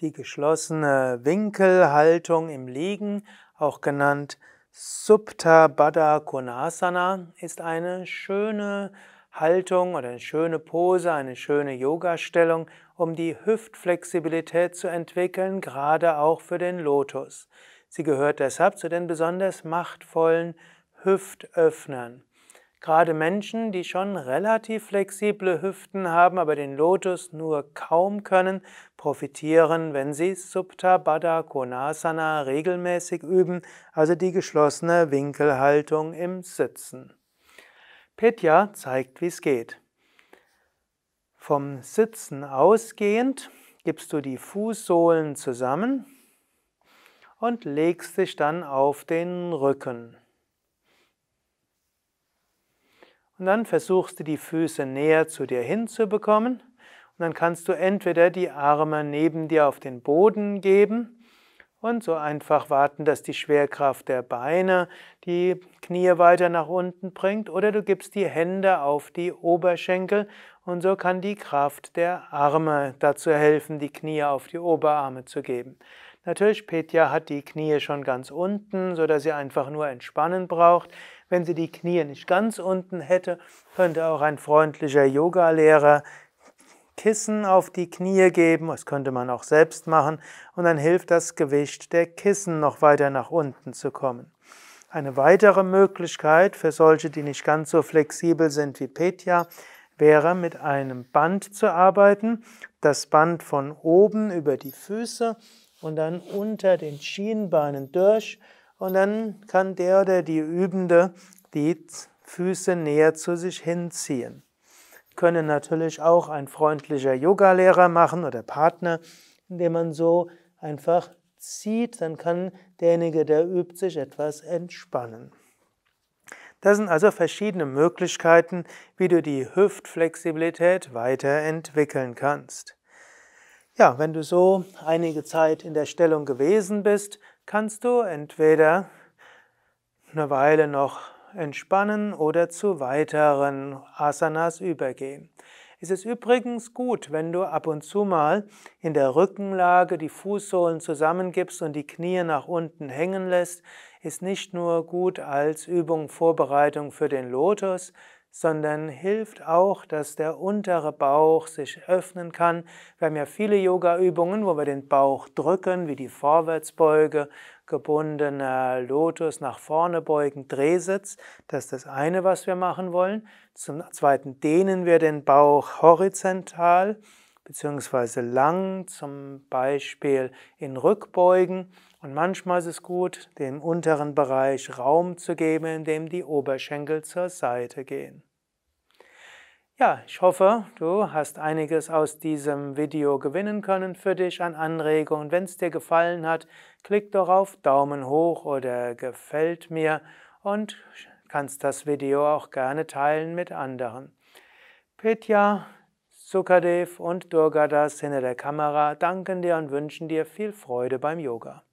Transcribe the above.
Die geschlossene Winkelhaltung im Liegen, auch genannt Supta Baddha Konasana, ist eine schöne Haltung oder eine schöne Pose, eine schöne Yoga-Stellung, um die Hüftflexibilität zu entwickeln, gerade auch für den Lotus. Sie gehört deshalb zu den besonders machtvollen Hüftöffnern. Gerade Menschen, die schon relativ flexible Hüften haben, aber den Lotus nur kaum können, profitieren, wenn sie Supta Baddha Konasana regelmäßig üben, also die geschlossene Winkelhaltung im Sitzen. Petya zeigt, wie es geht. Vom Sitzen ausgehend gibst du die Fußsohlen zusammen und legst dich dann auf den Rücken. Und dann versuchst du die Füße näher zu dir hinzubekommen. Und dann kannst du entweder die Arme neben dir auf den Boden geben und so einfach warten, dass die Schwerkraft der Beine die Knie weiter nach unten bringt. Oder du gibst die Hände auf die Oberschenkel und so kann die Kraft der Arme dazu helfen, die Knie auf die Oberarme zu geben. Natürlich, Petja hat die Knie schon ganz unten, sodass sie einfach nur entspannen braucht. Wenn sie die Knie nicht ganz unten hätte, könnte auch ein freundlicher Yogalehrer Kissen auf die Knie geben. Das könnte man auch selbst machen. Und dann hilft das Gewicht der Kissen noch weiter nach unten zu kommen. Eine weitere Möglichkeit für solche, die nicht ganz so flexibel sind wie Petja, wäre mit einem Band zu arbeiten. Das Band von oben über die Füße und dann unter den Schienbeinen durch und dann kann der oder die Übende die Füße näher zu sich hinziehen. Können natürlich auch ein freundlicher Yogalehrer machen oder Partner, indem man so einfach zieht, dann kann derjenige, der übt, sich etwas entspannen. Das sind also verschiedene Möglichkeiten, wie du die Hüftflexibilität weiterentwickeln kannst. Ja, wenn du so einige Zeit in der Stellung gewesen bist, kannst du entweder eine Weile noch entspannen oder zu weiteren Asanas übergehen. Es ist übrigens gut, wenn du ab und zu mal in der Rückenlage die Fußsohlen zusammengibst und die Knie nach unten hängen lässt, ist nicht nur gut als Übung Vorbereitung für den Lotus, sondern hilft auch, dass der untere Bauch sich öffnen kann. Wir haben ja viele Yoga-Übungen, wo wir den Bauch drücken, wie die Vorwärtsbeuge, gebundener Lotus, nach vorne beugen, Drehsitz. Das ist das eine, was wir machen wollen. Zum zweiten dehnen wir den Bauch horizontal bzw. lang, zum Beispiel in Rückbeugen. Und manchmal ist es gut, dem unteren Bereich Raum zu geben, indem die Oberschenkel zur Seite gehen. Ja, ich hoffe, du hast einiges aus diesem Video gewinnen können für dich an Anregungen. Wenn es dir gefallen hat, klick doch auf Daumen hoch oder gefällt mir und kannst das Video auch gerne teilen mit anderen. Petya, Sukadev und Durgadas hinter der Kamera danken dir und wünschen dir viel Freude beim Yoga.